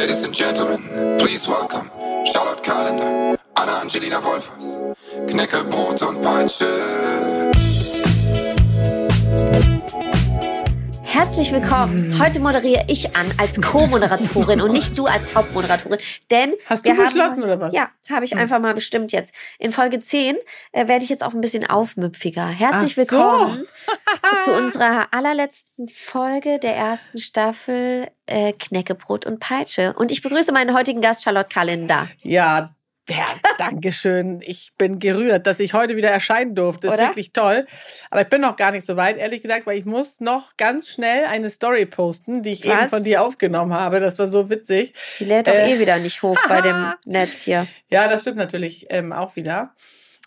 Ladies and gentlemen, please welcome Charlotte Kalender, Anna Angelina Wolfers, Knecke, Brot und Peitsche. Herzlich willkommen. Heute moderiere ich an als Co-Moderatorin und nicht du als Hauptmoderatorin. Denn Hast du beschlossen haben, oder was? Hm. Ja, habe ich einfach mal bestimmt jetzt. In Folge 10 äh, werde ich jetzt auch ein bisschen aufmüpfiger. Herzlich so. willkommen zu unserer allerletzten Folge der ersten Staffel äh, Knäckebrot und Peitsche. Und ich begrüße meinen heutigen Gast Charlotte Kalender. Ja, ja, danke schön. Ich bin gerührt, dass ich heute wieder erscheinen durfte. Ist Oder? wirklich toll. Aber ich bin noch gar nicht so weit, ehrlich gesagt, weil ich muss noch ganz schnell eine Story posten, die ich eben Was? von dir aufgenommen habe. Das war so witzig. Die lädt doch Äh. eh wieder nicht hoch bei dem Netz hier. Ja, das stimmt natürlich ähm, auch wieder.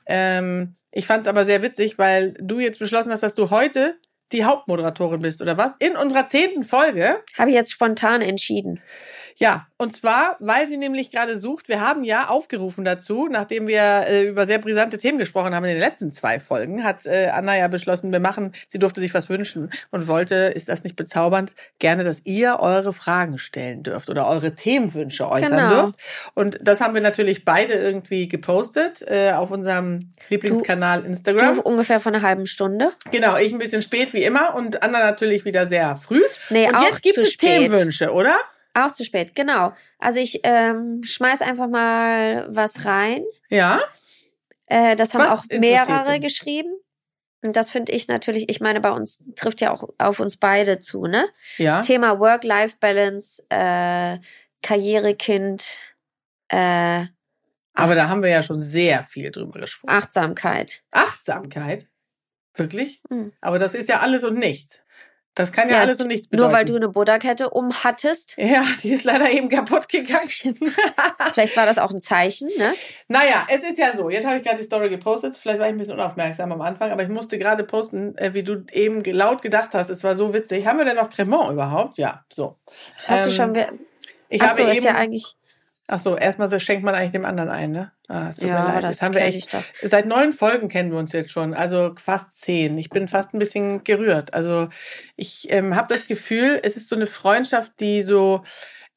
Ähm, ich fand es aber sehr witzig, weil du jetzt beschlossen hast, dass du heute die Hauptmoderatorin bist, oder was? In unserer zehnten Folge. Habe ich jetzt spontan entschieden. Ja, und zwar, weil sie nämlich gerade sucht. Wir haben ja aufgerufen dazu, nachdem wir äh, über sehr brisante Themen gesprochen haben in den letzten zwei Folgen, hat äh, Anna ja beschlossen, wir machen, sie durfte sich was wünschen und wollte, ist das nicht bezaubernd, gerne, dass ihr eure Fragen stellen dürft oder eure Themenwünsche äußern Genau. dürft. Und das haben wir natürlich beide irgendwie gepostet äh, auf unserem Lieblingskanal Instagram. Du ungefähr vor einer halben Stunde. Genau, ich ein bisschen spät wie immer und Anna natürlich wieder sehr früh. Nee, und auch jetzt gibt es spät. Themenwünsche, oder? Auch zu spät, genau. Also ich ähm, schmeiß einfach mal was rein. Ja. Äh, das haben Was auch mehrere geschrieben. Und das finde ich natürlich, ich meine, bei uns trifft ja auch auf uns beide zu, ne? Ja. Thema Work-Life-Balance, äh, Karrierekind, äh, Aber da haben wir ja schon sehr viel drüber gesprochen. Achtsamkeit. Achtsamkeit? Wirklich? Hm. Aber das ist ja alles und nichts. Das kann ja, Ja, alles und nichts bedeuten. Nur weil du eine Buddha-Kette umhattest. Ja, die ist leider eben kaputt gegangen. Vielleicht war das auch ein Zeichen, ne? naja, es ist ja so. Jetzt habe ich gerade die Story gepostet. Vielleicht war ich ein bisschen unaufmerksam am Anfang, aber ich musste gerade posten, äh, wie du eben laut gedacht hast. Es war so witzig. Haben wir denn noch Cremant überhaupt? Ja, so. Hast du Ähm, schon. wer- Ich Ach habe so, eben. ist ja eigentlich. Ach so, erstmal so schenkt man eigentlich dem anderen ein, ne? Ah, es tut Ja, mir leid. das haben wir echt. Seit neun Folgen kennen wir uns jetzt schon, also fast zehn. Ich bin fast ein bisschen gerührt. Also ich ähm, habe das Gefühl, es ist so eine Freundschaft, die so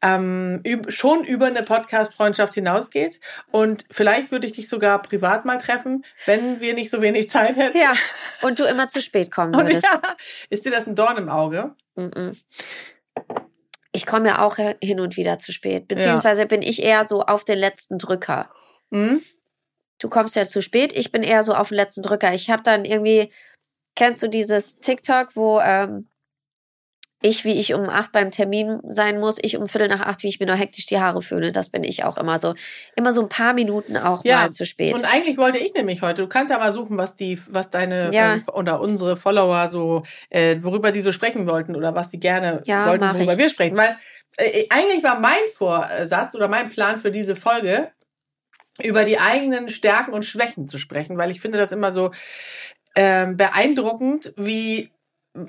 ähm, schon über eine Podcast-Freundschaft hinausgeht. Und vielleicht würde ich dich sogar privat mal treffen, wenn wir nicht so wenig Zeit hätten. Ja, und du immer zu spät kommen Und würdest. ja, ist dir das ein Dorn im Auge? Mhm. Ich komme ja auch hin und wieder zu spät. Beziehungsweise bin ich eher so auf den letzten Drücker. Hm? Du kommst ja zu spät, ich bin eher so auf den letzten Drücker. Ich habe dann irgendwie, kennst du dieses TikTok, wo ähm, ich, wie ich um acht beim Termin sein muss, ich um Viertel nach acht, wie ich mir nur hektisch die Haare föhne. Das bin ich auch immer so. Immer so ein paar Minuten auch Ja, mal zu spät. Und eigentlich wollte ich nämlich heute, du kannst ja mal suchen, was die, was deine Ja. ähm, oder unsere Follower so, äh, worüber die so sprechen wollten oder was sie gerne Ja, wollten, worüber ich. wir sprechen. Weil äh, eigentlich war mein Vorsatz oder mein Plan für diese Folge, über die eigenen Stärken und Schwächen zu sprechen, weil ich finde das immer so ähm, beeindruckend, wie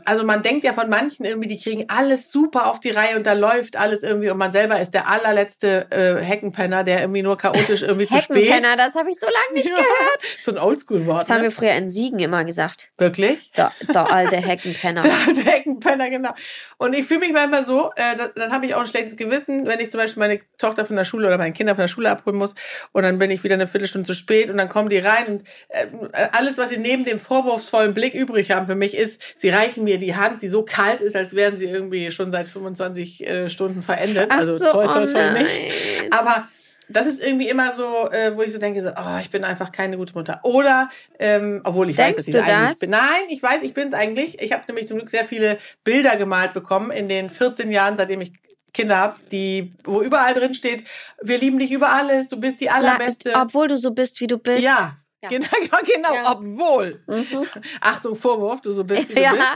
also man denkt ja von manchen irgendwie, die kriegen alles super auf die Reihe und da läuft alles irgendwie und man selber ist der allerletzte äh, Heckenpenner, der irgendwie nur chaotisch irgendwie zu spät. Heckenpenner, das habe ich so lange nicht Ja, gehört. So ein Oldschool-Wort. Das haben ne? wir früher in Siegen immer gesagt. Wirklich? Der, der alte Heckenpenner. Der alte Heckenpenner, genau. Und ich fühle mich manchmal so, äh, da, dann habe ich auch ein schlechtes Gewissen, wenn ich zum Beispiel meine Tochter von der Schule oder meine Kinder von der Schule abholen muss und dann bin ich wieder eine Viertelstunde zu spät und dann kommen die rein und äh, alles, was sie neben dem vorwurfsvollen Blick übrig haben für mich ist, sie reichen mir die Hand, die so kalt ist, als wären sie irgendwie schon seit 25 äh, Stunden verendet. Ach also so, toi, toi, oh toi nicht. nein. Aber das ist irgendwie immer so, äh, wo ich so denke, so, oh, ich bin einfach keine gute Mutter. Oder, ähm, obwohl ich weiß, Denkst dass ich du es eigentlich das? bin. Nein, ich weiß, ich bin es eigentlich. Ich habe nämlich zum Glück sehr viele Bilder gemalt bekommen in den 14 Jahren, seitdem ich Kinder habe, die, wo überall drin steht, wir lieben dich über alles, du bist die allerbeste. Obwohl du so bist, wie du bist. ja. Ja. Genau, genau Ja. obwohl. Mhm. Achtung, Vorwurf, du so bist, wie du Ja. bist.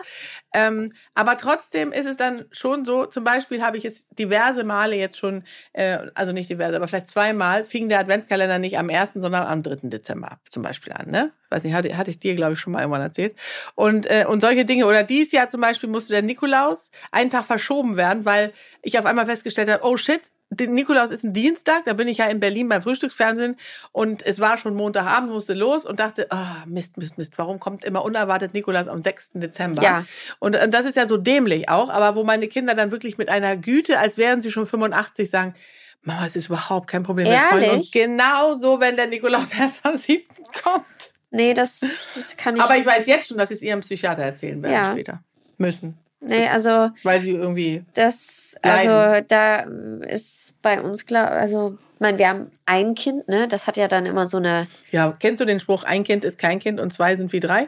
Ähm, aber trotzdem ist es dann schon so, zum Beispiel habe ich es diverse Male jetzt schon, äh, also nicht diverse, aber vielleicht zweimal, fing der Adventskalender nicht am 1., sondern am 3. Dezember zum Beispiel an. Ne? Weiß nicht, hatte, hatte ich dir, glaube ich, schon mal irgendwann erzählt. Und, äh, und solche Dinge. Oder dieses Jahr zum Beispiel musste der Nikolaus einen Tag verschoben werden, weil ich auf einmal festgestellt habe, oh shit, Nikolaus ist ein Dienstag, da bin ich ja in Berlin beim Frühstücksfernsehen und es war schon Montagabend, musste los und dachte, ah, Mist, Mist, Mist, warum kommt immer unerwartet Nikolaus am 6. Dezember? Ja. Und, und das ist ja so dämlich auch, aber wo meine Kinder dann wirklich mit einer Güte, als wären sie schon 85, sagen, Mama, es ist überhaupt kein Problem. Wir freuen Ehrlich? uns genauso, wenn der Nikolaus erst am 7. kommt. Nee, das, das kann ich. Aber ich weiß jetzt schon, dass sie es ihrem Psychiater erzählen werden Ja. später. Müssen. Nee, also Weil sie irgendwie. das, Leiden. also da ist bei uns klar, also, ich meine, wir haben ein Kind, ne? Das hat ja dann immer so eine, Ja, kennst du den Spruch, ein Kind ist kein Kind und zwei sind wie drei?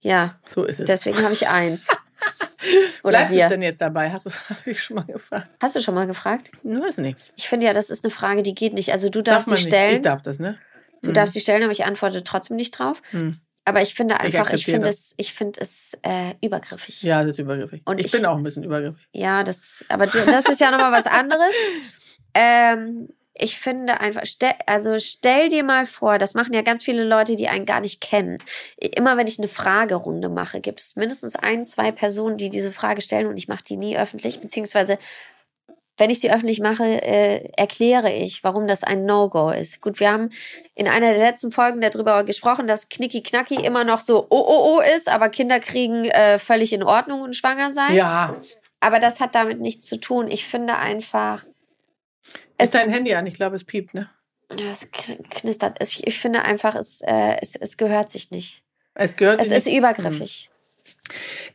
ja, So ist es. deswegen habe ich eins. Oder Bleibt es wir. denn jetzt dabei? Hast du ich schon mal gefragt? Hast du schon mal gefragt? Nur ist nichts. Ich finde ja, das ist eine Frage, die geht nicht. Also du Darf darfst sie nicht. stellen. Ich darf das, ne? Du darfst sie stellen, aber ich antworte trotzdem nicht drauf. Hm. Aber ich finde Ich einfach, ich, akzeptiere finde es, ich finde es äh, übergriffig. Ja, das ist übergriffig. Und ich, ich- bin auch ein bisschen übergriffig. Ja, das, aber du, das ist ja nochmal was anderes. Ähm, ich finde einfach, stell, also stell dir mal vor, das machen ja ganz viele Leute, die einen gar nicht kennen. Immer wenn ich eine Fragerunde mache, gibt es mindestens ein, zwei Personen, die diese Frage stellen und ich mache die nie öffentlich, beziehungsweise wenn ich sie öffentlich mache, äh, erkläre ich, warum das ein No-Go ist. Gut, wir haben in einer der letzten Folgen darüber gesprochen, dass Knicki Knacki immer noch so oh oh oh ist, aber Kinder kriegen äh, völlig in Ordnung und schwanger sein. Ja. Aber das hat damit nichts zu tun. Ich finde einfach, Ist dein Handy an? Ich glaube, es piept, ne? es kn- knistert. Es, ich finde einfach, es, äh, es, es gehört sich nicht. Es gehört Es ist nicht- übergriffig.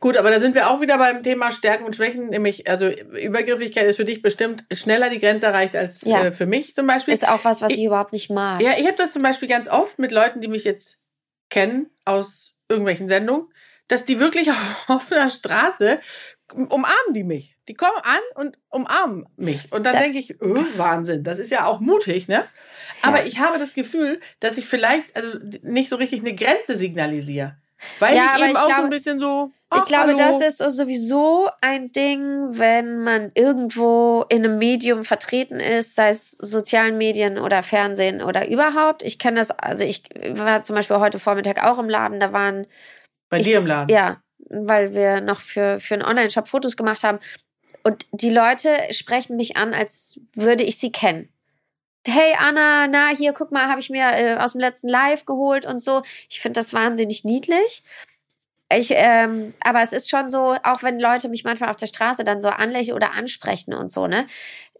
Gut, aber da sind wir auch wieder beim Thema Stärken und Schwächen, nämlich, also Übergriffigkeit ist für dich bestimmt schneller die Grenze erreicht als Ja. äh, für mich zum Beispiel. Ist auch was, was Ich- ich überhaupt nicht mag. Ja, ich habe das zum Beispiel ganz oft mit Leuten, die mich jetzt kennen aus irgendwelchen Sendungen, dass die wirklich auf offener Straße umarmen die mich. Die kommen an und umarmen mich. Und dann Da- denke ich, öh, Wahnsinn, das ist ja auch mutig, ne? Aber Ja. ich habe das Gefühl, dass ich vielleicht also nicht so richtig eine Grenze signalisiere. Weil Ja, ich eben ich auch so glaube- ein bisschen so. Ich ach, glaube, hallo. das ist so sowieso ein Ding, wenn man irgendwo in einem Medium vertreten ist, sei es sozialen Medien oder Fernsehen oder überhaupt. Ich kenne das, also ich war zum Beispiel heute Vormittag auch im Laden, da waren bei ich- dir im Laden. Ja, weil wir noch für, für einen Online-Shop Fotos gemacht haben. Und die Leute sprechen mich an, als würde ich sie kennen. Hey Anna, na hier, guck mal, habe ich mir äh, aus dem letzten Live geholt und so. Ich finde das wahnsinnig niedlich. Ich, ähm, aber es ist schon so, auch wenn Leute mich manchmal auf der Straße dann so anlächeln oder ansprechen und so, ne?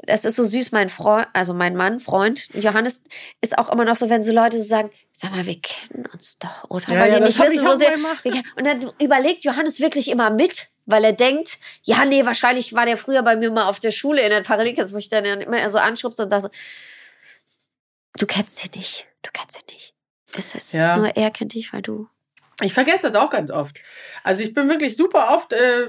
Das ist so süß, mein Freund, also mein Mann, Freund, Johannes, ist auch immer noch so, wenn so Leute so sagen, sag mal, wir kennen uns doch, oder? Ja, Weil ja, das nicht wissen, wo sie. wir Und dann überlegt Johannes wirklich immer mit, weil er denkt, ja, nee, wahrscheinlich war der früher bei mir mal auf der Schule in der Parallelklasse, wo ich dann immer so anschubse und sage so, du kennst ihn nicht, du kennst ihn nicht. Es ist Ja. nur er kennt dich, weil du. Ich vergesse das auch ganz oft. Also ich bin wirklich super oft, äh,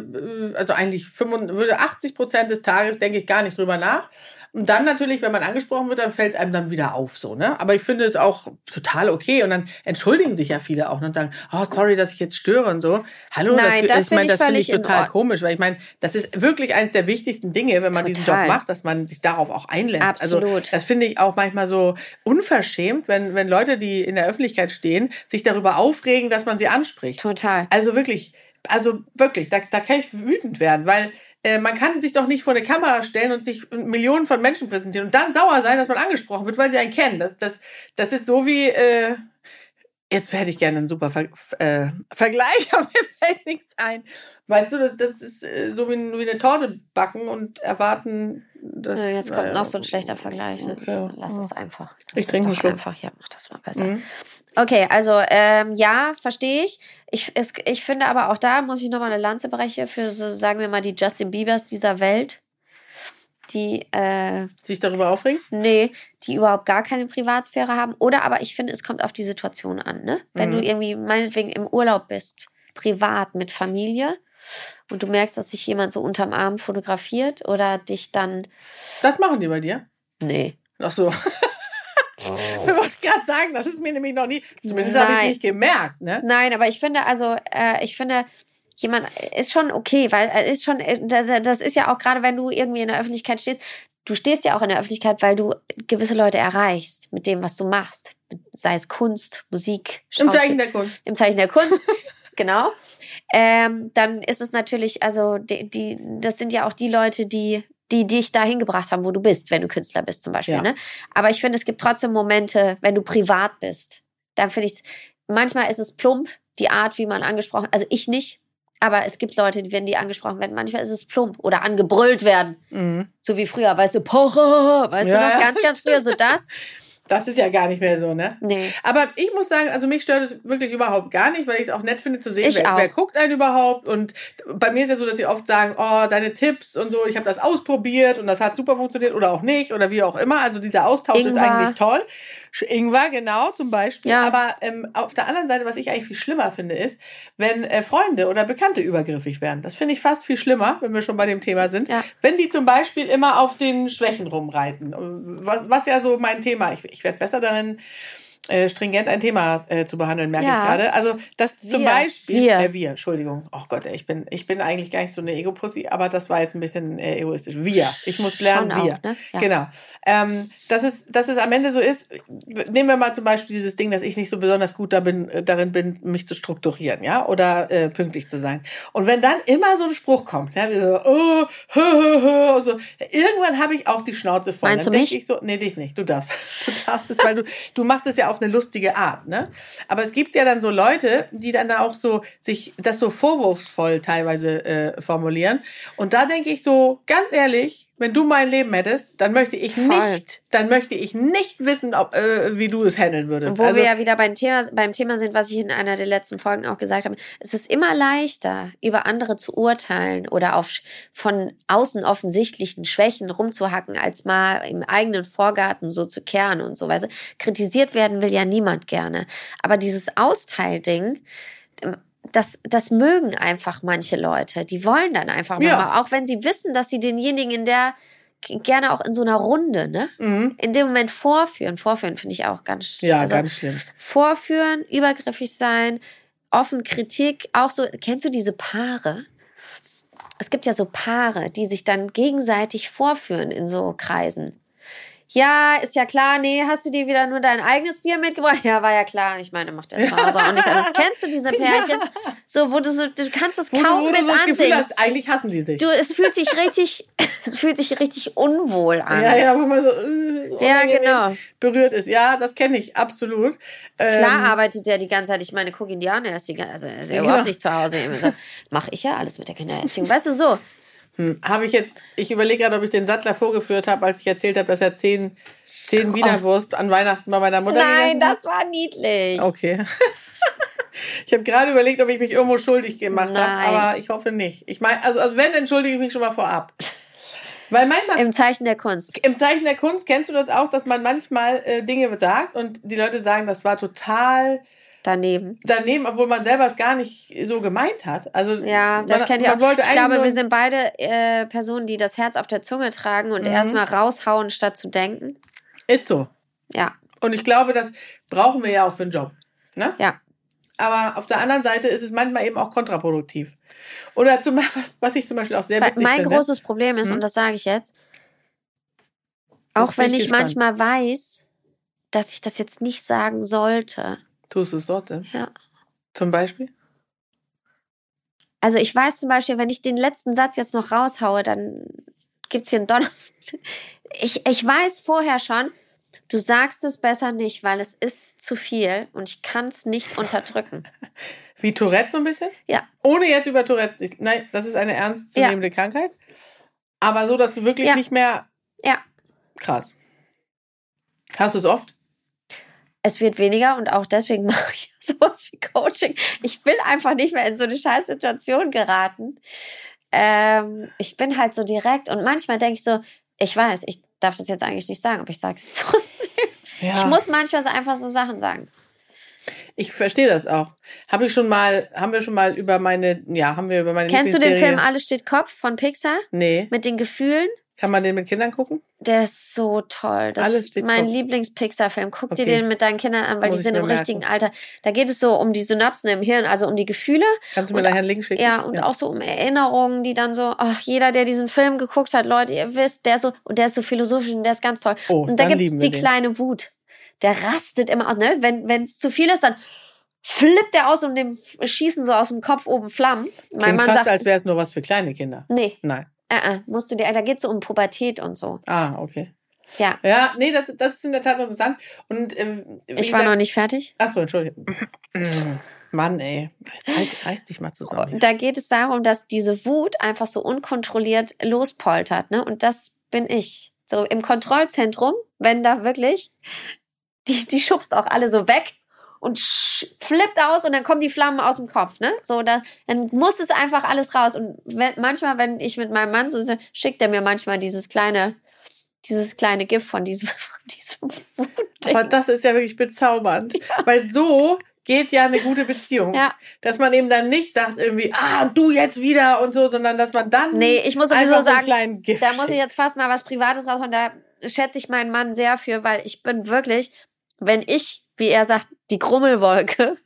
also eigentlich 85, würde 80 Prozent des Tages denke ich gar nicht drüber nach. Und dann natürlich, wenn man angesprochen wird, dann fällt es einem dann wieder auf so, ne? Aber ich finde es auch total okay. Und dann entschuldigen sich ja viele auch und sagen, oh, sorry, dass ich jetzt störe und so. Hallo, Nein, das ich meine, finde ich das finde ich total komisch, weil ich meine, das ist wirklich eines der wichtigsten Dinge, wenn man diesen Job Total. macht, dass man sich darauf auch einlässt. Also Absolut. das finde ich auch manchmal so unverschämt, wenn, wenn Leute, die in der Öffentlichkeit stehen, sich darüber aufregen, dass man sie anspricht. Total. Also wirklich, also wirklich, da, da kann ich wütend werden, weil äh, man kann sich doch nicht vor eine Kamera stellen und sich Millionen von Menschen präsentieren und dann sauer sein, dass man angesprochen wird, weil sie einen kennen. Das, das, das ist so wie, äh, jetzt hätte ich gerne einen super Ver äh, Vergleich, aber mir fällt nichts ein. Weißt du, das, das ist äh, so wie, wie eine Torte backen und erwarten, dass... Äh, Jetzt kommt naja, noch so ein schlechter Vergleich. Ne? Okay. Also, lass es einfach. Das Ich trinke Schluck. einfach. Ja, mach das mal besser. Mhm. Okay, also ähm, ja, verstehe ich. Ich, es, ich finde aber auch da muss ich nochmal eine Lanze brechen für so, sagen wir mal, die Justin Biebers dieser Welt. Die, äh, Sich darüber aufregen? nee, die überhaupt gar keine Privatsphäre haben. Oder aber ich finde, es kommt auf die Situation an, ne? Wenn Mhm. du irgendwie meinetwegen im Urlaub bist, privat mit Familie und du merkst, dass sich jemand so unterm Arm fotografiert oder dich dann. Das machen die bei dir? Nee. Ach so. ich wollte gerade sagen, das ist mir nämlich noch nie, zumindest habe ich es nicht gemerkt, ne? Nein, aber ich finde, also, äh, ich finde, jemand ist schon okay, weil äh, ist schon, äh, das, das ist ja auch gerade, wenn du irgendwie in der Öffentlichkeit stehst, du stehst ja auch in der Öffentlichkeit, weil du gewisse Leute erreichst mit dem, was du machst. Sei es Kunst, Musik, Im Schauspiel- Zeichen der Kunst. im Zeichen der Kunst, genau. Ähm, dann ist es natürlich, also die, die, das sind ja auch die Leute, die, die dich dahin gebracht haben, wo du bist, wenn du Künstler bist zum Beispiel. Ja. Ne? Aber ich finde, es gibt trotzdem Momente, wenn du privat bist, dann finde ich es, manchmal ist es plump, die Art, wie man angesprochen, also ich nicht. Aber es gibt Leute, die, wenn die angesprochen werden, manchmal ist es plump oder angebrüllt werden. Mhm. So wie früher, weißt du, Pocher, weißt Ja, du noch, ganz, ganz früher so das. Das ist ja gar nicht mehr so, ne? Nee. Aber ich muss sagen, also mich stört es wirklich überhaupt gar nicht, weil ich es auch nett finde zu sehen, Ich wer, auch. wer guckt einen überhaupt. Und bei mir ist ja so, dass sie oft sagen, oh, deine Tipps und so, ich habe das ausprobiert und das hat super funktioniert oder auch nicht oder wie auch immer. Also dieser Austausch ist Ingwer. eigentlich toll. Ingwer, genau, zum Beispiel. Ja. Aber ähm, auf der anderen Seite, was ich eigentlich viel schlimmer finde, ist, wenn äh, Freunde oder Bekannte übergriffig werden. Das finde ich fast viel schlimmer, wenn wir schon bei dem Thema sind. Ja. Wenn die zum Beispiel immer auf den Schwächen rumreiten, was, was ja so mein Thema, ich, ich werde besser darin, äh, stringent ein Thema äh, zu behandeln, merke Ja. ich gerade. Also das zum Wir. Beispiel, Wir. Äh, wir, Entschuldigung, oh Gott, ey, ich bin, ich bin eigentlich gar nicht so eine Ego-Pussy, aber das war jetzt ein bisschen äh, egoistisch. Wir, ich muss lernen, Schon auch, wir. ne? Ja. Genau. Ähm, dass, es, dass es am Ende so ist, nehmen wir mal zum Beispiel dieses Ding, dass ich nicht so besonders gut da bin, äh, darin bin, mich zu strukturieren, ja, oder äh, pünktlich zu sein. Und wenn dann immer so ein Spruch kommt, ja, wie so, oh, hö, hö, hö, und so, irgendwann habe ich auch die Schnauze voll. Meinst dann du mich? Ich so, nee, dich nicht, du darfst. Du darfst es, weil du, du machst es ja auf eine lustige Art, ne? Aber es gibt ja dann so Leute, die dann da auch so sich das so vorwurfsvoll teilweise äh, formulieren. Und da denke ich so, ganz ehrlich, wenn du mein Leben hättest, dann möchte ich Voll. nicht, dann möchte ich nicht wissen, ob, äh, wie du es handeln würdest. Wo also, wir ja wieder beim Thema, beim Thema sind, was ich in einer der letzten Folgen auch gesagt habe, es ist immer leichter, über andere zu urteilen oder auf von außen offensichtlichen Schwächen rumzuhacken, als mal im eigenen Vorgarten so zu kehren und so. Weißt du? Kritisiert werden will ja niemand gerne. Aber dieses Austeilding, ähm, das, das mögen einfach manche Leute. Die wollen dann einfach Ja. nochmal, auch wenn sie wissen, dass sie denjenigen in der gerne auch in so einer Runde, ne? mhm. in dem Moment vorführen. Vorführen finde ich auch ganz ja, also ganz schlimm. Vorführen, übergriffig sein, offen Kritik. Auch so, kennst du diese Paare? Es gibt ja so Paare, die sich dann gegenseitig vorführen in so Kreisen. Ja, ist ja klar, nee, hast du dir wieder nur dein eigenes Bier mitgebracht? Ja, war ja klar. Ich meine, macht ja zu Hause auch nicht alles. Kennst du diese Pärchen? So, wo du so, du kannst es Wo, du- kaum wo du mit so das Gefühl ansehen. hast, eigentlich hassen die sich. Du, es fühlt sich richtig, es fühlt sich richtig unwohl an. ja, ja, wo man so, äh, so Ja, genau. berührt ist. Ja, das kenne ich absolut. Klar Ähm, arbeitet er die ganze Zeit. Ich meine, guck ihn dir an, er ist, die, also er ist ja Ja, überhaupt genau. nicht zu Hause. So, mach ich ja alles mit der Kindererziehung. Weißt du, so. Hm, habe ich jetzt, ich überlege gerade, ob ich den Sattler vorgeführt habe, als ich erzählt habe, dass er zehn, zehn Wienerwurst an Weihnachten bei meiner Mutter Oh. Nein, gegessen hat. das war niedlich. Okay. ich habe gerade überlegt, ob ich mich irgendwo schuldig gemacht habe, aber ich hoffe nicht. Ich meine, also, also wenn, entschuldige ich mich schon mal vorab. Weil manchmal Im Zeichen der Kunst. im Zeichen der Kunst kennst du das auch, dass man manchmal äh, Dinge sagt und die Leute sagen, das war total Daneben. daneben, obwohl man selber es gar nicht so gemeint hat. Also Ja, das man, kennt ihr auch. Ich glaube, wir sind beide äh, Personen, die das Herz auf der Zunge tragen und Mhm. erstmal raushauen, statt zu denken. ist so. Ja, Und ich glaube, das brauchen wir ja auch für einen Job. Ne? ja. Aber auf der anderen Seite ist es manchmal eben auch kontraproduktiv. Oder zum, was ich zum Beispiel auch sehr witzig mein finde. großes Problem ist, Hm? und das sage ich jetzt, auch bin wenn ich ich gespannt. manchmal weiß, dass ich das jetzt nicht sagen sollte. Tust du es trotzdem? Ja. Zum Beispiel? Also ich weiß zum Beispiel, wenn ich den letzten Satz jetzt noch raushaue, dann gibt's hier einen Donner. Ich, ich weiß vorher schon, du sagst es besser nicht, weil es ist zu viel und ich kann es nicht unterdrücken. Wie Tourette so ein bisschen? Ja. Ohne jetzt über Tourette. Ich, nein, das ist eine ernstzunehmende Krankheit. Aber so, dass du wirklich Ja. nicht mehr. Ja. Krass. Hast du es oft? Es wird weniger und auch deswegen mache ich sowas wie Coaching. Ich will einfach nicht mehr in so eine scheiß Situation geraten. Ähm, ich bin halt so direkt und manchmal denke ich so, ich weiß, ich darf das jetzt eigentlich nicht sagen, aber ich sage es trotzdem. Ja. Ich muss manchmal so einfach so Sachen sagen. Ich verstehe das auch. Habe ich schon mal, haben wir schon mal über meine, ja, haben wir über meine Kennst du den Film Alles steht Kopf von Pixar? Nee. Mit den Gefühlen? Kann man den mit Kindern gucken? Der ist so toll. Das Alles ist mein. Lieblings-Pixar-Film. Guck dir Okay. den mit deinen Kindern an, weil Muss die sind im merken. richtigen Alter. Da geht es so um die Synapsen im Hirn, also um die Gefühle. Kannst du mir nachher einen Link schicken? Ja, und auch so um Erinnerungen, die dann so, ach, jeder, der diesen Film geguckt hat, Leute, ihr wisst, der ist so, und der ist so philosophisch und der ist ganz toll. Oh, und da lieben wir die den. kleine Wut. Der rastet immer aus, ne? Wenn es zu viel ist, dann flippt er aus und dem schießen so aus dem Kopf oben Flammen. Mein Klingt Mann fast, sagt, als wäre es nur was für kleine Kinder. nee, Nein. Äh, äh, musst du dir, da geht's so um Pubertät und so. Ah, okay. Ja, Ja, nee, das, das ist in der Tat interessant. Und ähm, ich war gesagt- noch nicht fertig. Ach so, Entschuldigung. Mann, ey. Jetzt halt, reiß dich mal zusammen. Da geht es darum, dass diese Wut einfach so unkontrolliert lospoltert, ne? Und das bin ich. So im Kontrollzentrum, wenn da wirklich, die, die schubst auch alle so weg und flippt aus und dann kommen die Flammen aus dem Kopf, ne? So, da, dann muss es einfach alles raus. Und wenn, manchmal, wenn ich mit meinem Mann so schickt er mir manchmal dieses kleine, dieses kleine Gift von diesem, von diesem Aber das ist ja wirklich bezaubernd. Ja. Weil so geht ja eine gute Beziehung. Ja. Dass man eben dann nicht sagt irgendwie, ah, und du jetzt wieder und so, sondern dass man dann. Nee, ich muss sowieso sagen, Gift da muss ich jetzt fast mal was Privates raushauen. Da schätze ich meinen Mann sehr für, weil ich bin wirklich, wenn ich, wie er sagt, die Grummelwolke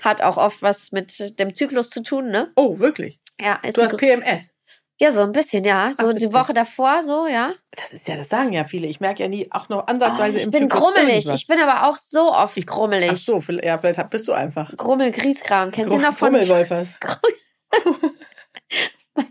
hat auch oft was mit dem Zyklus zu tun, ne? Oh, wirklich? Ja, ist du hast PMS. Ja, so ein bisschen, ja. So Ach, die Woche davor, so, ja. Das ist ja, das sagen ja viele. Ich merke ja nie auch noch ansatzweise oh, im Ich bin Zyklus grummelig. Irgendwas. Ich bin aber auch so oft ich, grummelig. Ach so, ja, vielleicht bist du einfach. Grummel, Grieskram. Kennst du noch von. Grummelwolfers. meine,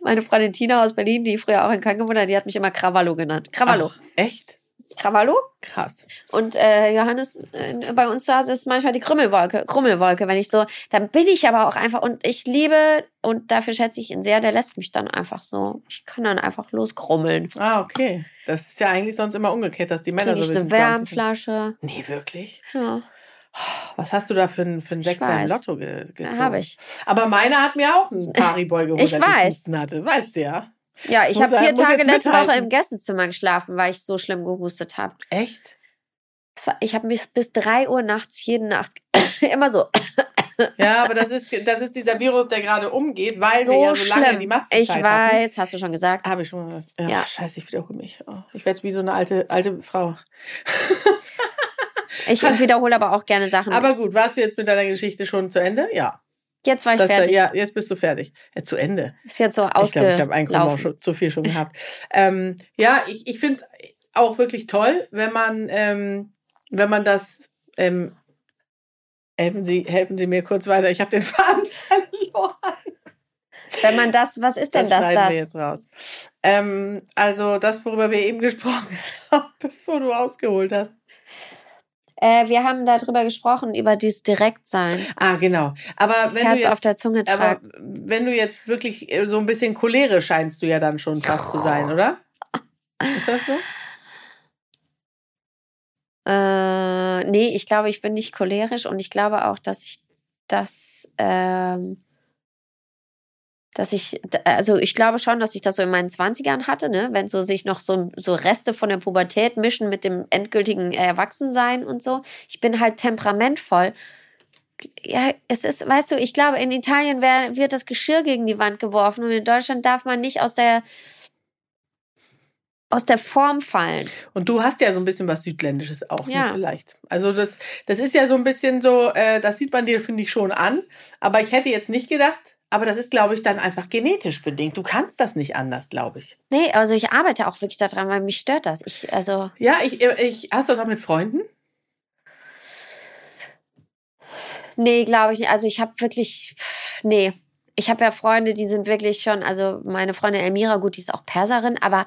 meine Freundin Tina aus Berlin, die früher auch in hat, die hat mich immer Krawallo genannt. Krawallo. Ach, echt? Krawallo. Krass. Und äh, Johannes, äh, bei uns zu Hause ist manchmal die Krümmelwolke, Krummelwolke, wenn ich so, dann bin ich aber auch einfach und ich liebe und dafür schätze ich ihn sehr, der lässt mich dann einfach so, ich kann dann einfach loskrummeln. Ah, okay. Das ist ja eigentlich sonst immer umgekehrt, dass die Männer Krieg so ich eine Wärmflasche. Nee, wirklich? Ja. Was hast du da für einen für ein Sechser im Lotto ge gezogen? Habe ich. Aber meiner hat mir auch einen Pariboy geholt, ich weiß. Ich hatte. Weißt du ja. Ja, ich habe vier Tage letzte mithalten. Woche im Gästezimmer geschlafen, weil ich so schlimm gehustet habe. Echt? War, ich habe mich bis drei Uhr nachts jede Nacht immer so. ja, aber das ist, das ist dieser Virus, der gerade umgeht, weil so wir ja so lange schlimm. die Maske Ich weiß, hatten. hast du schon gesagt. Habe ich schon mal gesagt. Ja, ja. Scheiße, ich wiederhole mich. Oh, ich werde wie so eine alte, alte Frau. ich wiederhole aber auch gerne Sachen. Aber gut, warst du jetzt mit deiner Geschichte schon zu Ende? Ja. Jetzt war ich das fertig. Da, ja, jetzt bist du fertig. Ja, zu Ende. Ist jetzt so ausgelaufen. Ich glaube, ich habe einen auch schon, zu viel schon gehabt. ähm, ja, ich, ich finde es auch wirklich toll, wenn man, ähm, wenn man das. Ähm, helfen, Sie, helfen Sie mir kurz weiter. Ich habe den Faden verloren. Wenn man das, was ist denn das? Das das? wir jetzt raus. Ähm, also das, worüber wir eben gesprochen haben, bevor du ausgeholt hast. Äh, wir haben darüber gesprochen, über dieses Direktsein. Ah, genau. Aber wenn Herz du jetzt, auf der Zunge tragen. wenn du jetzt wirklich äh, so ein bisschen cholerisch scheinst du ja dann schon fast zu sein, oder? Ist das so? Äh, nee, ich glaube, ich bin nicht cholerisch und ich glaube auch, dass ich das ähm, dass ich, also ich glaube schon, dass ich das so in meinen Zwanzigern hatte, ne? wenn so sich noch so, so Reste von der Pubertät mischen mit dem endgültigen Erwachsensein und so. Ich bin halt temperamentvoll. Ja, es ist, weißt du, ich glaube, in Italien wär, wird das Geschirr gegen die Wand geworfen und in Deutschland darf man nicht aus der aus der Form fallen. Und du hast ja so ein bisschen was Südländisches auch, ne, ja. vielleicht. Also das, das ist ja so ein bisschen so, äh, das sieht man dir, finde ich, schon an. Aber ich hätte jetzt nicht gedacht, aber das ist, glaube ich, dann einfach genetisch bedingt. Du kannst das nicht anders, glaube ich. Nee, also ich arbeite auch wirklich daran, weil mich stört das. Ich, also ja, ich, ich, hast du das auch mit Freunden? Nee, glaube ich nicht. Also ich habe wirklich, nee. Ich habe ja Freunde, die sind wirklich schon, also meine Freundin Elmira, gut, die ist auch Perserin, aber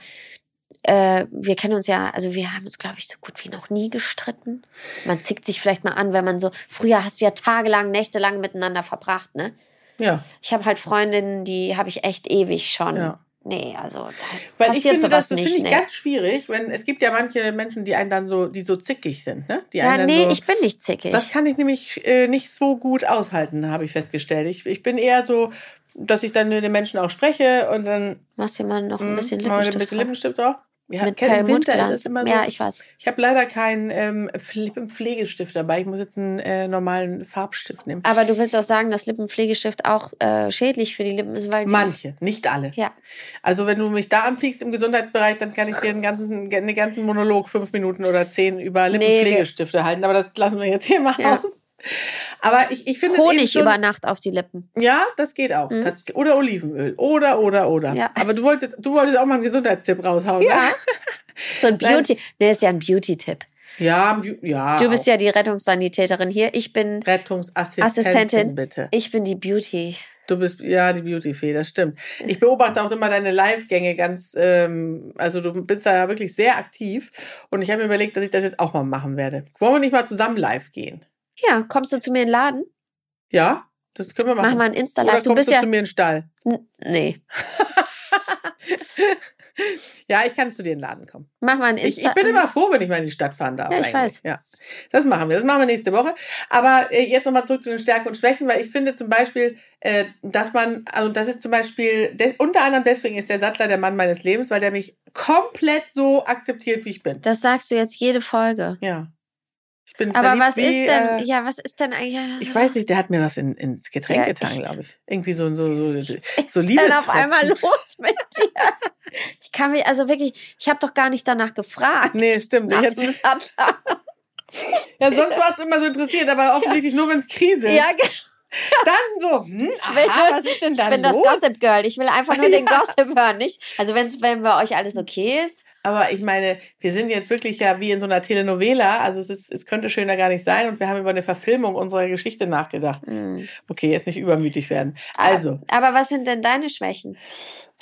äh, wir kennen uns ja, also wir haben uns, glaube ich, so gut wie noch nie gestritten. Man zickt sich vielleicht mal an, wenn man so, früher hast du ja tagelang, nächtelang miteinander verbracht, ne? Ja. Ich habe halt Freundinnen, die habe ich echt ewig schon. Ja. Nee, also das Weil passiert ich finde, sowas das, das finde ich nee. ganz schwierig, wenn es gibt ja manche Menschen, die einen dann so, die so zickig sind, ne? Die ja, einen nee, so, ich bin nicht zickig. Das kann ich nämlich äh, nicht so gut aushalten, habe ich festgestellt. Ich, ich bin eher so, dass ich dann mit den Menschen auch spreche und dann machst du mal noch ein mh, bisschen Lippenstift, ein bisschen Lippenstift drauf. Ja, mit Ken, im Winter ist es immer so. Ja, ich weiß. Ich habe leider keinen ähm, Lippenpflegestift dabei. Ich muss jetzt einen äh, normalen Farbstift nehmen. Aber du willst auch sagen, dass Lippenpflegestift auch äh, schädlich für die Lippen ist, weil Manche, nicht alle. Ja. Also wenn du mich da anpiekst im Gesundheitsbereich, dann kann ich dir einen ganzen, einen ganzen Monolog, fünf Minuten oder zehn über Lippenpflegestifte nee, halten. Aber das lassen wir jetzt hier mal Ja. aus. Aber ich, ich finde Honig es eben über schon, Nacht auf die Lippen. Ja, das geht auch. Mhm. tatsächlich. Oder Olivenöl. Oder, oder, oder. Ja. Aber du wolltest, du wolltest auch mal einen Gesundheitstipp raushauen. Ja. Ne? So ein Beauty, nee, ist ja ein Beauty-Tipp. Ja, ja. Du bist auch. ja die Rettungssanitäterin hier. Ich bin Rettungsassistentin, Assistentin. bitte. ich bin die Beauty. Du bist ja die Beauty-Fee, das stimmt. Ich beobachte auch immer deine Live-Gänge ganz, ähm, also du bist da ja wirklich sehr aktiv und ich habe mir überlegt, dass ich das jetzt auch mal machen werde. Wollen wir nicht mal zusammen live gehen? Ja, kommst du zu mir in den Laden? Ja, das können wir machen. Mach mal ein Oder Insta-Live. Du kommst bist du ja. zu mir in den Stall? N- Nee. Ja, ich kann zu dir in den Laden kommen. Mach mal ein Ich, Insta. ich bin immer froh, wenn ich mal in die Stadt fahren darf. Ja, ich eigentlich. weiß. Ja, das machen wir. Das machen wir nächste Woche. Aber äh, jetzt nochmal zurück zu den Stärken und Schwächen, weil ich finde zum Beispiel, äh, dass man, also das ist zum Beispiel, unter anderem deswegen ist der Sattler der Mann meines Lebens, weil der mich komplett so akzeptiert, wie ich bin. Das sagst du jetzt jede Folge. Ja. Ich bin Aber verliebt was wie, ist denn, Äh, ja, was ist denn eigentlich? ich weiß nicht, der hat mir was in, ins Getränk Ja, getan, glaube ich. Irgendwie so, so, so, so Was so ist denn auf einmal los mit dir? Ich kann mich, also wirklich, ich habe doch gar nicht danach gefragt. Nee, stimmt. Ich hätte, ja, sonst warst du immer so interessiert, aber offensichtlich nur, wenn es Krise ist. Ja, genau. Dann so, hm, aha, was ist denn Ich da bin das los? Gossip Girl. Ich will einfach nur den Ja. Gossip hören, nicht? Also wenn's, wenn bei euch alles okay ist. Aber ich meine, wir sind jetzt wirklich ja wie in so einer Telenovela. Also es, ist, es könnte schöner gar nicht sein. Und wir haben über eine Verfilmung unserer Geschichte nachgedacht. hm. Okay, jetzt nicht übermütig werden. Also, Aber was sind denn deine Schwächen?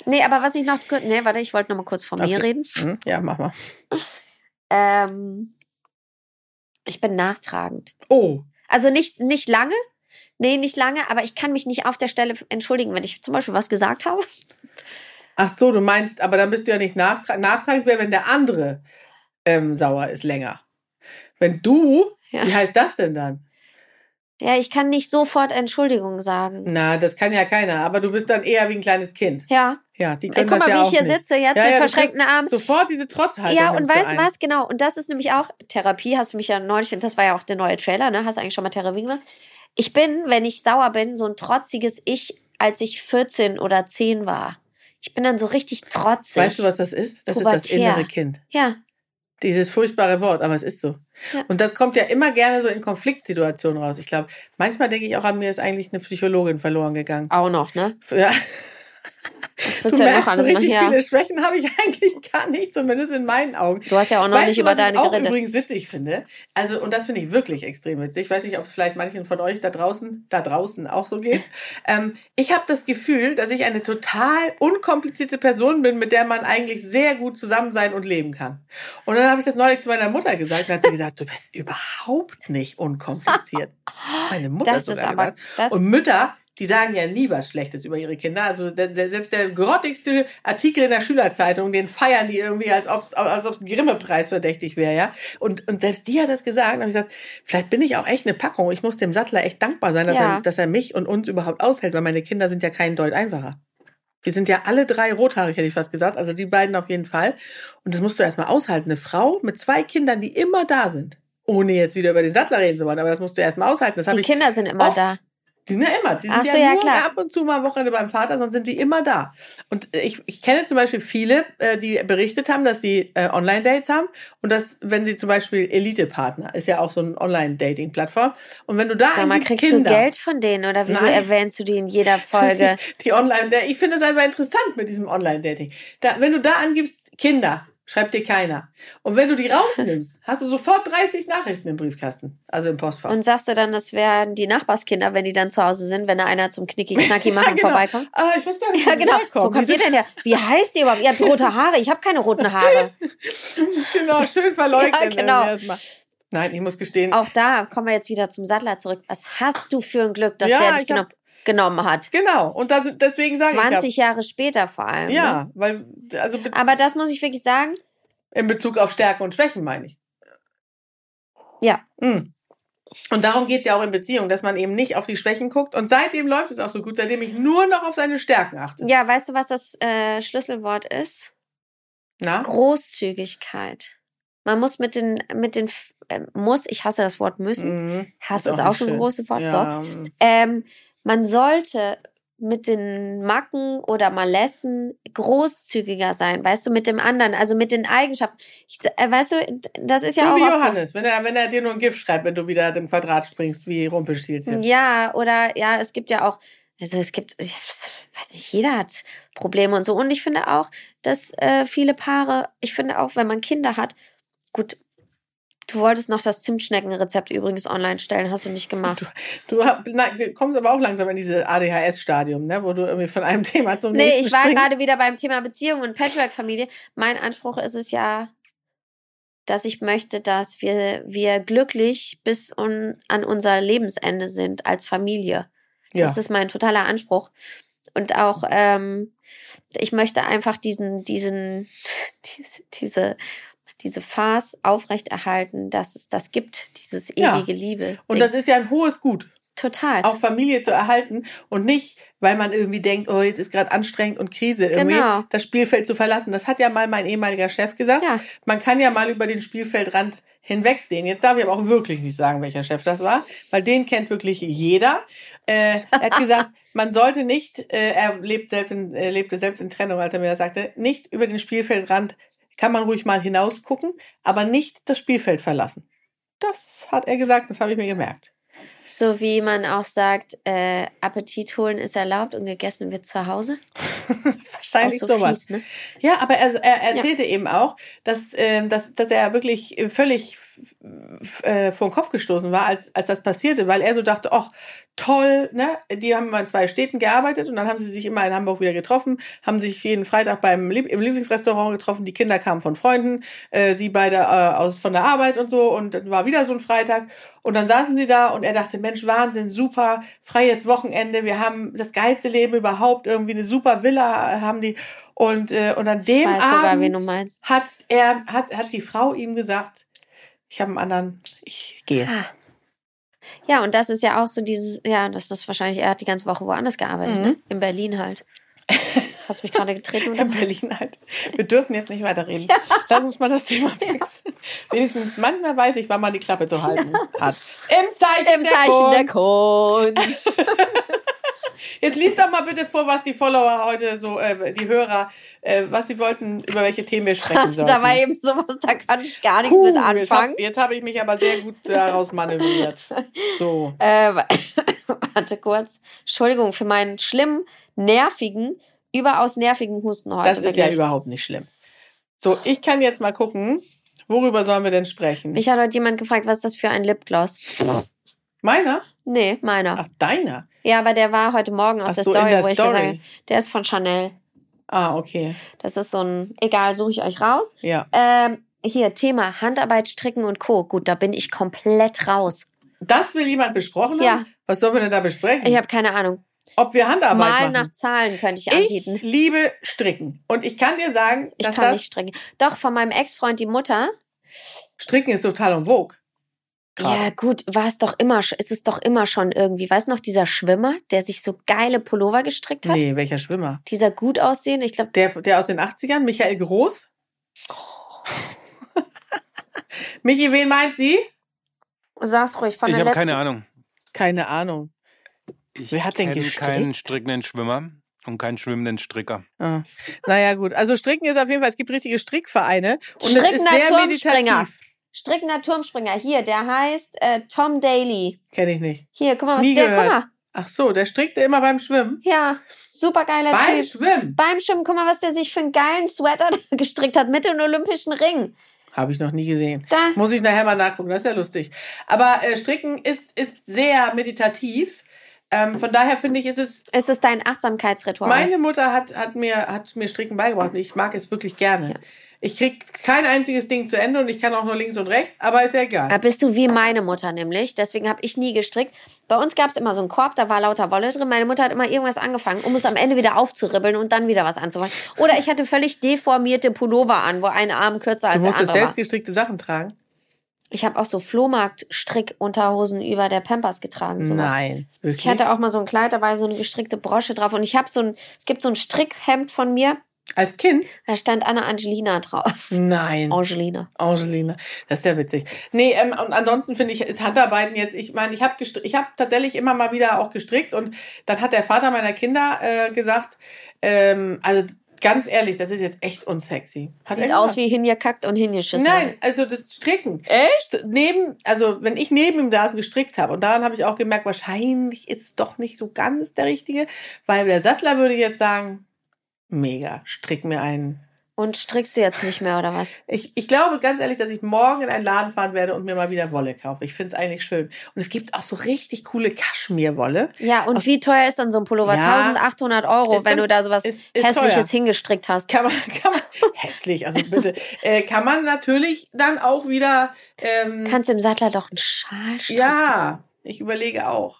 Nee, aber was ich noch kurz. Nee, warte, ich wollte noch mal kurz von mir Okay. reden. hm, ja, mach mal. Ähm, ich bin nachtragend. Oh, Also nicht, nicht lange. Nee, nicht lange, aber ich kann mich nicht auf der Stelle entschuldigen, wenn ich zum Beispiel was gesagt habe. Ach so, du meinst, aber dann bist du ja nicht nachtra nachtragend, wäre, wenn der andere ähm, sauer ist länger. Wenn du, Ja. wie heißt das denn dann? Ja, ich kann nicht sofort Entschuldigung sagen. Na, das kann ja keiner. Aber du bist dann eher wie ein kleines Kind. Ja, Ja, die Ey, können guck das mal, ja wie ich hier nicht. sitze jetzt Ja, mit ja, verschränkten Armen. Sofort diese Trotzhaltung. Ja, und weißt du was? Genau. Und das ist nämlich auch Therapie. Hast du mich ja neulich, das war ja auch der neue Trailer, ne? Hast du eigentlich schon mal Therapie gemacht? Ich bin, wenn ich sauer bin, so ein trotziges Ich, als ich 14 oder 10 war. Ich bin dann so richtig trotzig. Weißt du, was das ist? Das ist das Pubertär. innere Kind. Ja. Dieses furchtbare Wort, aber es ist so. Ja. Und das kommt ja immer gerne so in Konfliktsituationen raus. Ich glaube, manchmal denke ich auch an mir ist eigentlich eine Psychologin verloren gegangen. Auch noch, ne? Ja, du ja noch merkst, so machen? richtig Ja. viele Schwächen habe ich eigentlich gar nicht, zumindest in meinen Augen. Du hast ja auch noch weißt nicht du, über was deine ich auch geredet. übrigens witzig finde? Also, und das finde ich wirklich extrem witzig. Ich weiß nicht, ob es vielleicht manchen von euch da draußen, da draußen auch so geht. Ähm, ich habe das Gefühl, dass ich eine total unkomplizierte Person bin, mit der man eigentlich sehr gut zusammen sein und leben kann. Und dann habe ich das neulich zu meiner Mutter gesagt und hat sie gesagt, du bist überhaupt nicht unkompliziert. Meine Mutter Das ist sogar aber, gesagt. Und Mütter, die sagen ja nie was Schlechtes über ihre Kinder. Also selbst der grottigste Artikel in der Schülerzeitung, den feiern die irgendwie, als ob es als ob's ein Grimme-Preis verdächtig wäre, ja. Und, und selbst die hat das gesagt. Und habe ich gesagt, vielleicht bin ich auch echt eine Packung. Ich muss dem Sattler echt dankbar sein, dass, Ja. er, dass er mich und uns überhaupt aushält, weil meine Kinder sind ja keinen Deut einfacher. Wir sind ja alle drei rothaarig, hätte ich fast gesagt. Also die beiden auf jeden Fall. Und das musst du erstmal aushalten. Eine Frau mit zwei Kindern, die immer da sind. Ohne jetzt wieder über den Sattler reden zu wollen, aber das musst du erstmal aushalten. Das die Kinder sind immer da. Die sind ja immer, die sind Ach ja, so, ja, nur klar. ab und zu mal am Wochenende beim Vater, sonst sind die immer da. Und ich, ich kenne zum Beispiel viele, äh, die berichtet haben, dass sie äh, Online-Dates haben und dass, wenn sie zum Beispiel Elite-Partner, ist ja auch so ein Online-Dating-Plattform, und wenn du da Sag mal, kriegst Kinder, du Geld von denen oder wieso Nein. erwähnst du die in jeder Folge? die Online, der, ich finde es einfach interessant mit diesem Online-Dating. Da, wenn du da angibst Kinder, schreibt dir keiner. Und wenn du die rausnimmst, hast du sofort 30 Nachrichten im Briefkasten, also im Postfach. Und sagst du dann, das wären die Nachbarskinder, wenn die dann zu Hause sind, wenn da einer zum Knicki-Knacki machen genau. vorbeikommt? ah, ich weiß gar nicht, Ja, genau. Wo kommt ihr denn her? Wie heißt ihr überhaupt? Ihr habt rote Haare. Ich habe keine roten Haare. Genau, schön verleugnen. Ja, genau. erstmal. Nein, ich muss gestehen. Auch da kommen wir jetzt wieder zum Sattler zurück. Was hast du für ein Glück, dass Ja, der dich genommen, genommen hat? Genau. Und das, deswegen sage ich 20 Jahre später vor allem. ja. Ne? Weil, also be- Aber das muss ich wirklich sagen. in Bezug auf Stärken und Schwächen meine ich. Ja. Mm. Und darum geht's ja auch in Beziehungen, dass man eben nicht auf die Schwächen guckt. Und seitdem läuft es auch so gut, seitdem ich nur noch auf seine Stärken achte. Ja, weißt du, was das äh, Schlüsselwort ist? Na? Großzügigkeit. Man muss mit den, mit den, äh, muss, ich hasse das Wort müssen. Mhm. Hass Ist ist auch auch nicht so ein großes Wort. So. Ja, mm. Ähm, man sollte mit den Macken oder Malessen großzügiger sein, weißt du, mit dem anderen, also mit den Eigenschaften. Ich, äh, weißt du, das ist ja so auch wie Johannes, wenn er, wenn er dir nur ein Gift schreibt, wenn du wieder im Quadrat springst, wie Rumpelstilzchen. Ja, oder ja, es gibt ja auch, also es gibt, ich weiß nicht, jeder hat Probleme und so. Und ich finde auch, dass äh, viele Paare, ich finde auch, wenn man Kinder hat, gut, du wolltest noch das Zimtschneckenrezept übrigens online stellen, hast du nicht gemacht. Du hab- na, kommst aber auch langsam in dieses ADHS-Stadium, ne? wo du irgendwie von einem Thema zum Nee, nächsten ich war springst. gerade wieder beim Thema Beziehung und Patchwork-Familie. Mein Anspruch ist es ja, dass ich möchte, dass wir, wir glücklich bis un, an unser Lebensende sind als Familie. Ja. Das ist mein totaler Anspruch. Und auch, ähm, ich möchte einfach diesen, diesen, diese, diese, diese Farce aufrechterhalten, dass es das gibt, dieses Ja. ewige Liebe. Und das ist ja ein hohes Gut, total. auch Familie zu erhalten und nicht, weil man irgendwie denkt, oh, jetzt ist gerade anstrengend und Krise, irgendwie Genau. das Spielfeld zu verlassen. Das hat ja mal mein ehemaliger Chef gesagt. Ja. Man kann ja mal über den Spielfeldrand hinwegsehen. Jetzt darf ich aber auch wirklich nicht sagen, welcher Chef das war, weil den kennt wirklich jeder. Äh, er hat gesagt, man sollte nicht, äh, er lebt selbst in, er lebte selbst in Trennung, als er mir das sagte, nicht über den Spielfeldrand kann man ruhig mal hinausgucken, aber nicht das Spielfeld verlassen. Das hat er gesagt, das habe ich mir gemerkt. So wie man auch sagt, äh, Appetit holen ist erlaubt und gegessen wird zu Hause. Wahrscheinlich so sowas. fies, ne? Ja, aber er, er erzählte eben auch, dass, ähm, dass, dass er wirklich völlig äh, vor den Kopf gestoßen war, als, als das passierte, weil er so dachte, ach, toll, ne? Die haben mal in zwei Städten gearbeitet und dann haben sie sich immer in Hamburg wieder getroffen, haben sich jeden Freitag beim Lieb im Lieblingsrestaurant getroffen, die Kinder kamen von Freunden, äh, sie beide äh, aus von der Arbeit und so und dann war wieder so ein Freitag und dann saßen sie da und er dachte, Mensch, Wahnsinn, super, freies Wochenende, wir haben das geilste Leben überhaupt, irgendwie eine super Villa haben die und, äh, und an dem Abend sogar, wen du meinst. hat er, hat, hat die Frau ihm gesagt, ich habe einen anderen, ich gehe. Ah. Ja, und das ist ja auch so dieses, ja, das ist wahrscheinlich, er hat die ganze Woche woanders gearbeitet, Mhm. ne? In Berlin halt. Hast mich gerade getreten, oder? In Berlin halt. Wir dürfen jetzt nicht weiterreden. Lass uns mal das Thema wechseln. Wenigstens manchmal weiß ich, wann man die Klappe zu halten hat. Im Zeichen, Im der, Zeichen der Kunst. Kunst. Jetzt liest doch mal bitte vor, was die Follower heute so, äh, die Hörer, äh, was sie wollten, über welche Themen wir sprechen Hast du sollten. da war eben sowas, da kann ich gar nichts Puh, mit Jetzt anfangen. habe hab ich mich aber sehr gut daraus manövriert. So. Äh, warte kurz. Entschuldigung für meinen schlimmen, nervigen, überaus nervigen Husten heute. Das ist ja wirklich. überhaupt nicht schlimm. So, ich kann jetzt mal gucken, worüber sollen wir denn sprechen? Mich hat heute jemand gefragt, was ist das für ein Lipgloss? Meiner? Nee, meiner. Ach, deiner. Ja, aber der war heute Morgen aus Ach der so, Story, der wo ich Story. gesagt habe, der ist von Chanel. Ah, okay. Das ist so ein, egal, suche ich euch raus. Ja. Ähm, hier, Thema Handarbeit, Stricken und Co. Gut, da bin ich komplett raus. Das will jemand besprochen haben? Ja. Was sollen wir denn da besprechen? Ich habe keine Ahnung. Ob wir Handarbeit Mal machen? nach Zahlen könnte ich ich anbieten. liebe Stricken. Und ich kann dir sagen, Ich dass kann das nicht stricken. Doch, von meinem Ex-Freund die Mutter. Stricken ist total en vogue. Gerade. Ja, gut, war es doch immer, ist es doch immer schon irgendwie. Weißt du noch, dieser Schwimmer, der sich so geile Pullover gestrickt hat? Nee, welcher Schwimmer? Dieser gut aussehen, ich glaube, Der, der aus den 80ern, Michael Groß? Michi, wen meint sie? sag's ruhig, von Ich habe keine Ahnung. Keine Ahnung. Ich Wer hat denn gestrickt? keinen strickenden Schwimmer und keinen schwimmenden Stricker. Ah. Naja, gut. Also Stricken ist auf jeden Fall, es gibt richtige Strickvereine. Und es ist Strickender sehr Turmspringer. meditativ. Strickender Turmspringer, hier, der heißt äh, Tom Daly. Kenne ich nicht. Hier, guck mal, was Nie der, gehört. guck mal. Ach so, der strickte immer beim Schwimmen. Ja, super geiler Beim Typ. Schwimmen? Beim Schwimmen, guck mal, was der sich für einen geilen Sweater gestrickt hat mit dem Olympischen Ring. Habe ich noch nie gesehen. Da. Muss ich nachher mal nachgucken, das ist ja lustig. Aber äh, Stricken ist, ist sehr meditativ. Ähm, von daher finde ich, ist es. Es ist dein Achtsamkeitsritual. Meine Mutter hat, hat, mir, hat mir Stricken beigebracht und ich mag es wirklich gerne. Ja. Ich krieg kein einziges Ding zu Ende und ich kann auch nur links und rechts, aber ist ja egal. Da bist du wie meine Mutter nämlich. Deswegen habe ich nie gestrickt. Bei uns gab es immer so einen Korb, da war lauter Wolle drin. Meine Mutter hat immer irgendwas angefangen, um es am Ende wieder aufzuribbeln und dann wieder was anzufangen. Oder ich hatte völlig deformierte Pullover an, wo ein Arm kürzer Du als der musstest andere war. selbst gestrickte Sachen tragen? Ich habe auch so Flohmarkt-Strick-Unterhosen über der Pampers getragen. Sowas. Nein. Wirklich? Ich hatte auch mal so ein Kleid, da war so eine gestrickte Brosche drauf. Und ich habe so ein, es gibt so ein Strickhemd von mir, Als Kind? da stand Anna Angelina drauf. Nein. Angelina. Angelina, das ist ja witzig. Nee, ähm, und ansonsten finde ich, ist Handarbeiten jetzt, ich meine, ich habe ich hab tatsächlich immer mal wieder auch gestrickt und dann hat der Vater meiner Kinder äh, gesagt, ähm, also ganz ehrlich, das ist jetzt echt unsexy. Hat Sieht aus wie hingekackt und hingeschissen. Nein, also das Stricken. Echt? Neben, also wenn ich neben ihm saß und gestrickt habe, und daran habe ich auch gemerkt, wahrscheinlich ist es doch nicht so ganz der Richtige, weil der Sattler würde jetzt sagen, mega, strick mir einen Und strickst du jetzt nicht mehr oder was? Ich, ich glaube ganz ehrlich, dass ich morgen in einen Laden fahren werde und mir mal wieder Wolle kaufe. Ich finde es eigentlich schön. Und es gibt auch so richtig coole Kaschmirwolle. Ja, und Aus- wie teuer ist dann so ein Pullover? Ja, 1800 Euro, wenn dann- du da sowas ist- ist Hässliches teuer. hingestrickt hast. Kann man, kann man, hässlich, also bitte, äh, kann man natürlich dann auch wieder, ähm, Kannst im Sattler doch einen Schal stricken. ja, ich überlege auch.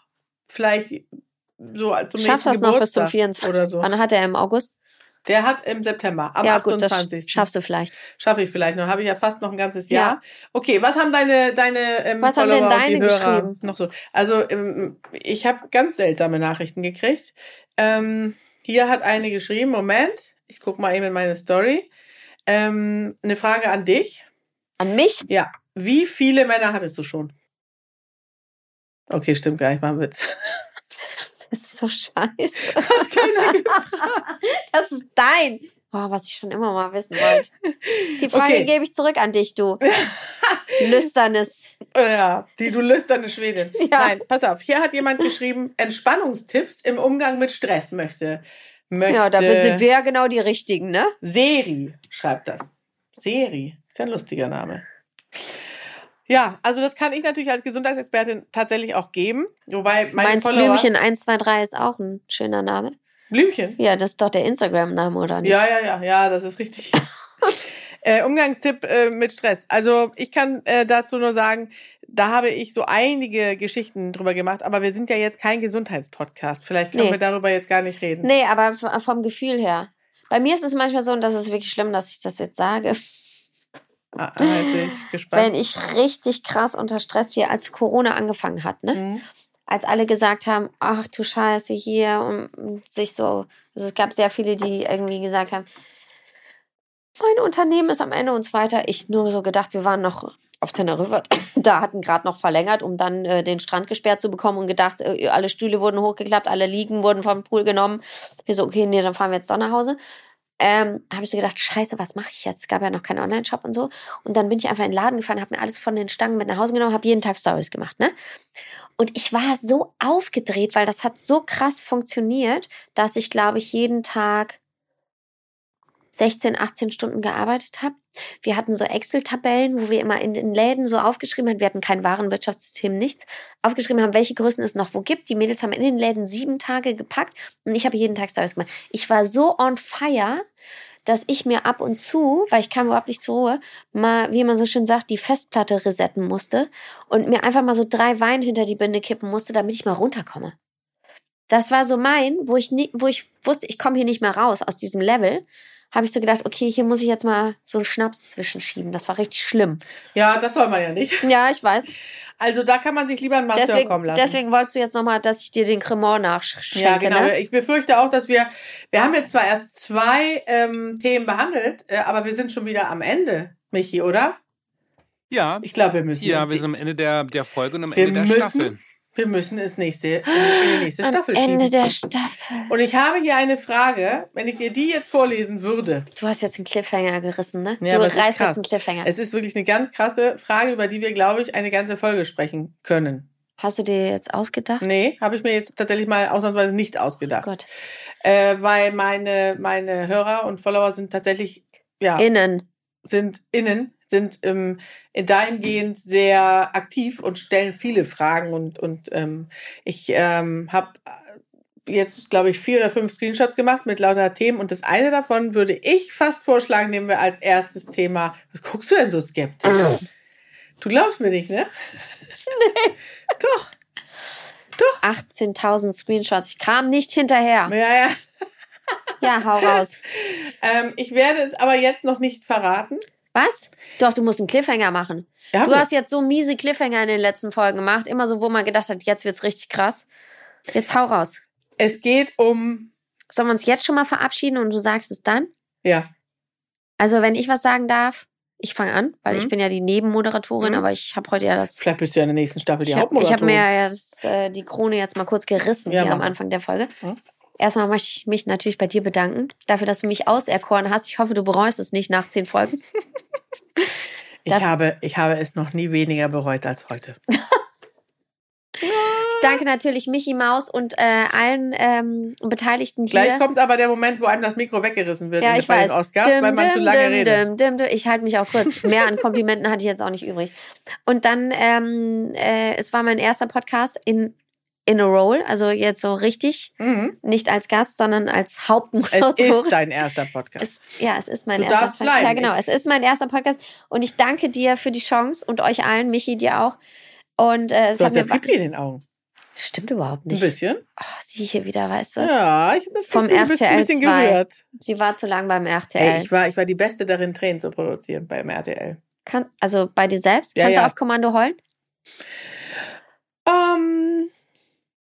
Vielleicht so zum Schaffst nächsten das noch bis zum Geburtstag 24. oder so. Wann hat er im August? Der hat im September, am ja, gut, 28. das schaffst du vielleicht. Schaffe ich vielleicht noch. Habe ich ja fast noch ein ganzes Ja. Jahr. Okay, was haben deine deine ähm, Was haben denn Follower deine geschrieben? noch so? Also ähm, ich habe ganz seltsame Nachrichten gekriegt. Ähm, hier hat eine geschrieben. Moment, ich guck mal eben in meine Story. Ähm, eine Frage an dich. An mich? Ja, wie viele Männer hattest du schon? Okay, stimmt gar nicht, war ein Witz. Das ist so scheiße. Hat keiner gefragt. Das ist dein. Oh, was ich schon immer mal wissen wollte. Die Frage Okay. gebe ich zurück an dich, du. Lüsternes. Ja, die du lüsterne Schwedin. Ja. Nein, pass auf. Hier hat jemand geschrieben, Entspannungstipps im Umgang mit Stress möchte. möchte Ja, da sind wir ja genau die Richtigen, ne? Seri schreibt das. Seri. Ist ja ein lustiger Name. Ja, also das kann ich natürlich als Gesundheitsexpertin tatsächlich auch geben. Wobei meine Meinst Follower... Blümchen 123 ist auch ein schöner Name? Blümchen? Ja, das ist doch der Instagram-Name, oder nicht? Ja, ja, ja, ja, das ist richtig. äh, Umgangstipp äh, mit Stress. Also ich kann äh, dazu nur sagen, da habe ich so einige Geschichten drüber gemacht, aber wir sind ja jetzt kein Gesundheitspodcast. Vielleicht können Nee. wir darüber jetzt gar nicht reden. Nee, aber vom Gefühl her. Bei mir ist es manchmal so, und das ist wirklich schlimm, dass ich das jetzt sage, Ah, ah, jetzt bin ich gespannt. wenn ich richtig krass unter Stress hier, als Corona angefangen hat, ne? Mhm. Als alle gesagt haben, ach du Scheiße, hier und, und sich so, also es gab sehr viele, die irgendwie gesagt haben, mein Unternehmen ist am Ende und so weiter. Ich nur so gedacht, wir waren noch auf Teneriffa, da hatten gerade noch verlängert, um dann äh, den Strand gesperrt zu bekommen und gedacht, äh, alle Stühle wurden hochgeklappt, alle Liegen wurden vom Pool genommen. Wir so, okay, nee, dann fahren wir jetzt doch nach Hause. Ähm, habe ich so gedacht, scheiße, was mache ich jetzt? Es gab ja noch keinen Online-Shop und so. Und dann bin ich einfach in den Laden gefahren, habe mir alles von den Stangen mit nach Hause genommen, habe jeden Tag Stories gemacht, ne? Und ich war so aufgedreht, weil das hat so krass funktioniert, dass ich, glaube ich, jeden Tag 16, 18 Stunden gearbeitet habe. Wir hatten so Excel-Tabellen, wo wir immer in den Läden so aufgeschrieben haben, wir hatten kein Warenwirtschaftssystem, nichts, aufgeschrieben haben, welche Größen es noch wo gibt. Die Mädels haben in den Läden sieben Tage gepackt und ich habe jeden Tag Stories gemacht. Ich war so on fire, dass ich mir ab und zu, weil ich kam überhaupt nicht zur Ruhe, mal, wie man so schön sagt, die Festplatte resetten musste und mir einfach mal so drei Wein hinter die Binde kippen musste, damit ich mal runterkomme. Das war so mein, wo ich, nie, wo ich wusste, ich komme hier nicht mehr raus aus diesem Level, habe ich so gedacht, okay, hier muss ich jetzt mal so einen Schnaps zwischenschieben. Das war richtig schlimm. Ja, das soll man ja nicht. Ja, ich weiß. Also da kann man sich lieber einen Master Deswegen, kommen lassen. deswegen wolltest du jetzt nochmal, dass ich dir den Cremant nachschenke, ja, genau. ne? Ich befürchte auch, dass wir, wir haben jetzt zwar erst zwei ähm, Themen behandelt, äh, aber wir sind schon wieder am Ende, Michi, oder? Ja, Ich glaube, wir müssen. ja, wir sind am Ende der, der Folge und am Wir Ende der müssen Staffel. Wir müssen es nächste, in, die nächste Am Staffel Ende schieben. der Staffel. Und ich habe hier eine Frage, wenn ich dir die jetzt vorlesen würde. Du hast jetzt einen Cliffhanger gerissen, ne? Ja, du aber reißt jetzt einen Cliffhanger. Es ist wirklich eine ganz krasse Frage, über die wir, glaube ich, eine ganze Folge sprechen können. Hast du dir jetzt ausgedacht? Nee, habe ich mir jetzt tatsächlich mal ausnahmsweise nicht ausgedacht. Gott. Äh, weil meine, meine Hörer und Follower sind tatsächlich, ja, Innen. sind innen, sind ähm, dahingehend sehr aktiv und stellen viele Fragen und, und ähm, ich ähm, habe jetzt, glaube ich, vier oder fünf Screenshots gemacht mit lauter Themen und das eine davon würde ich fast vorschlagen, nehmen wir als erstes Thema. Was guckst du denn so skeptisch? Du glaubst mir nicht, ne? Nee. Doch. 18.000 Screenshots. Ich kam nicht hinterher. Ja, ja. Ja, hau raus. Ähm, ich werde es aber jetzt noch nicht verraten. Was? Doch, du musst einen Cliffhanger machen. Ja, Du hast jetzt so miese Cliffhanger in den letzten Folgen gemacht. Immer so, wo man gedacht hat, jetzt wird's richtig krass. Jetzt hau raus. es geht um, Sollen wir uns jetzt schon mal verabschieden und du sagst es dann? ja, Also, wenn ich was sagen darf, ich fange an, weil Mhm. ich bin ja die Nebenmoderatorin, Mhm. aber ich habe heute ja das. vielleicht bist du ja in der nächsten Staffel die Ich habe hab Hauptmoderatorin. mir ja das, äh, die Krone jetzt mal kurz gerissen Ja, hier am. Anfang der Folge. Mhm. Erstmal möchte ich mich natürlich bei dir bedanken, dafür, dass du mich auserkoren hast. Ich hoffe, du bereust es nicht nach zehn Folgen. Ich habe, ich habe es noch nie weniger bereut als heute. Ich danke natürlich Michi Maus und äh, allen ähm, Beteiligten hier. Gleich kommt aber der Moment, wo einem das Mikro weggerissen wird ja, ich weiß. Oscars, weil man zu lange dim, redet. dim, dim, dim. Ich halte mich auch kurz. Mehr an Komplimenten hatte ich jetzt auch nicht übrig. Und dann, ähm, äh, es war mein erster Podcast in, in a Roll, also jetzt so richtig, Mhm. nicht als Gast, sondern als Es Hauptmoderatorin. ist dein erster Podcast. Es, ja, es ist mein Du erster Podcast. Ja, bleiben. genau. Es ist mein erster Podcast. Und ich danke dir für die Chance und euch allen, Michi, dir auch. Und äh, es du hat hast ja mir. Pipi in den Augen. Stimmt überhaupt Ein nicht. bisschen. Oh, sie hier wieder, weißt du? Ja, ich habe das Vom Gefühl, bist ein RTL bisschen 2. gerührt. Sie war zu lang beim RTL. Ey, ich war, ich war die Beste darin, Tränen zu produzieren beim RTL. Kann, also bei dir selbst? Ja, Kannst ja. du auf Kommando heulen? Ähm,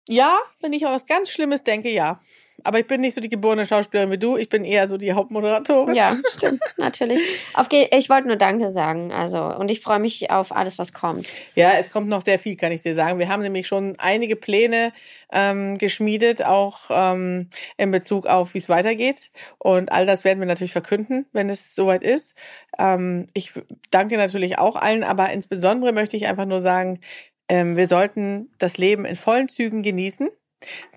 ja, wenn ich an was ganz Schlimmes denke, ja. Aber ich bin nicht so die geborene Schauspielerin wie du. Ich bin eher so die Hauptmoderatorin. Ja, stimmt, natürlich. Auf ich wollte nur Danke sagen. Also, und ich freue mich auf alles, was kommt. Ja, es kommt noch sehr viel, kann ich dir sagen. Wir haben nämlich schon einige Pläne ähm, geschmiedet, auch ähm, in Bezug auf, wie es weitergeht. Und all das werden wir natürlich verkünden, wenn es soweit ist. Ähm, ich danke natürlich auch allen, aber insbesondere möchte ich einfach nur sagen, ähm, wir sollten das Leben in vollen Zügen genießen.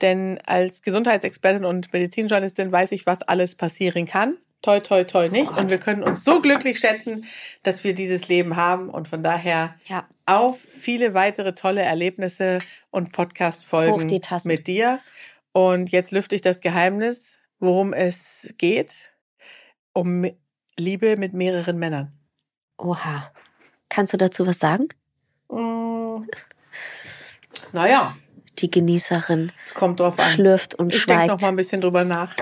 Denn als Gesundheitsexpertin und Medizinjournalistin weiß ich, was alles passieren kann. Toi, toi, toi nicht. und wir können uns so glücklich schätzen, dass wir dieses Leben haben. Und von daher Ja. auf viele weitere tolle Erlebnisse und Podcast-Folgen mit dir. Und jetzt lüfte ich das Geheimnis, worum es geht. Um Liebe mit mehreren Männern. Oha. Kannst du dazu was sagen? Naja, Die Genießerin es kommt drauf an. schlürft und ich denke schweigt. noch mal ein bisschen drüber nach.